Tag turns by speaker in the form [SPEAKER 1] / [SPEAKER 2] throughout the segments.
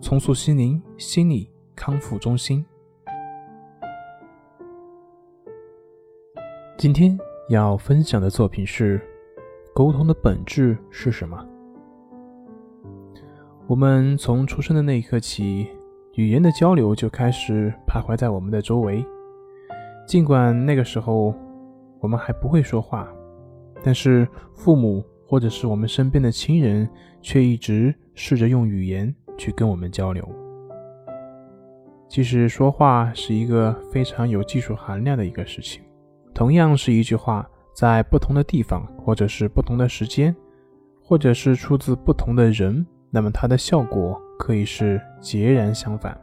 [SPEAKER 1] 重塑心灵心理康复中心。今天要分享的作品是：沟通的本质是什么？我们从出生的那一刻起，语言的交流就开始徘徊在我们的周围。尽管那个时候我们还不会说话，但是父母或者是我们身边的亲人却一直试着用语言。去跟我们交流。其实说话是一个非常有技术含量的一个事情。同样是一句话，在不同的地方，或者是不同的时间，或者是出自不同的人，那么它的效果可以是截然相反。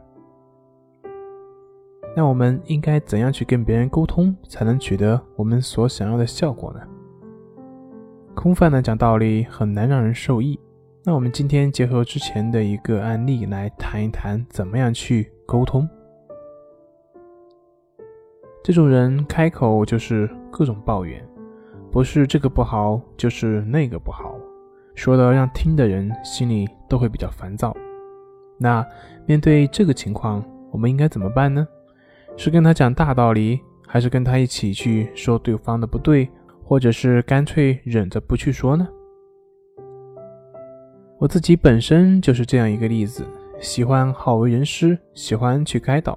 [SPEAKER 1] 那我们应该怎样去跟别人沟通，才能取得我们所想要的效果呢？空泛的讲道理很难让人受益。那我们今天结合之前的一个案例来谈一谈，怎么样去沟通。这种人开口就是各种抱怨，不是这个不好，就是那个不好，说的让听的人心里都会比较烦躁。那面对这个情况，我们应该怎么办呢？是跟他讲大道理，还是跟他一起去说对方的不对，或者是干脆忍着不去说呢？我自己本身就是这样一个例子，喜欢好为人师，喜欢去开导。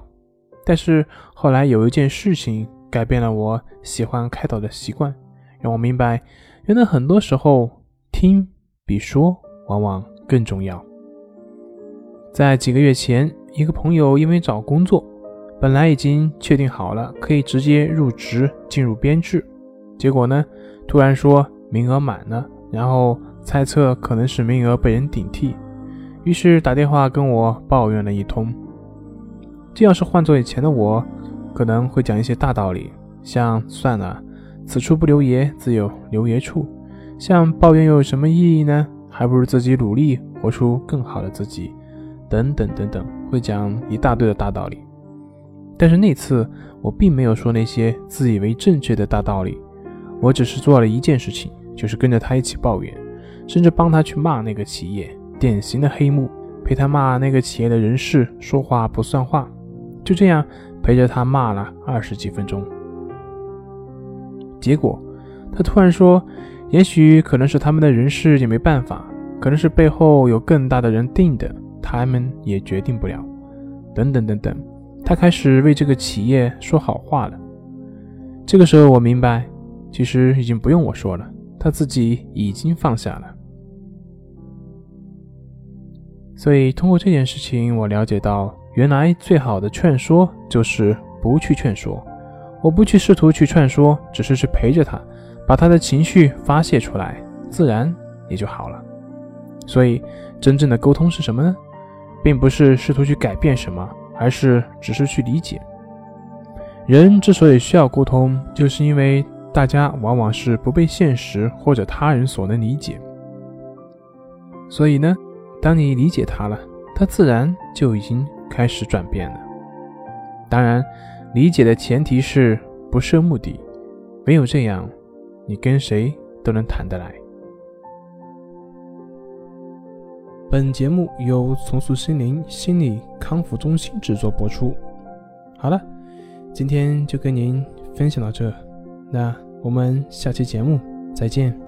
[SPEAKER 1] 但是后来有一件事情改变了我喜欢开导的习惯，让我明白，原来很多时候听比说往往更重要。在几个月前，一个朋友因为找工作，本来已经确定好了可以直接入职进入编制，结果呢，突然说名额满了，然后。猜测可能是名额被人顶替，于是打电话跟我抱怨了一通。这要是换做以前的我，可能会讲一些大道理，像算了，此处不留爷，自有留爷处。像抱怨又有什么意义呢？还不如自己努力，活出更好的自己，等等等等，会讲一大堆的大道理。但是那次我并没有说那些自以为正确的大道理，我只是做了一件事情，就是跟着他一起抱怨。甚至帮他去骂那个企业，典型的黑幕，陪他骂那个企业的人事说话不算话，就这样陪着他骂了二十几分钟。结果他突然说：“也许可能是他们的人事也没办法，可能是背后有更大的人定的，他们也决定不了。”等等等等，他开始为这个企业说好话了。这个时候我明白，其实已经不用我说了，他自己已经放下了。所以，通过这件事情，我了解到，原来最好的劝说就是不去劝说。我不去试图去劝说，只是去陪着他，把他的情绪发泄出来，自然也就好了。所以，真正的沟通是什么呢？并不是试图去改变什么，而是只是去理解。人之所以需要沟通，就是因为大家往往是不被现实或者他人所能理解。所以呢？当你理解他了，他自然就已经开始转变了。当然，理解的前提是不设目的，唯有这样，你跟谁都能谈得来。本节目由重塑心灵心理康复中心制作播出。好了，今天就跟您分享到这，那我们下期节目再见。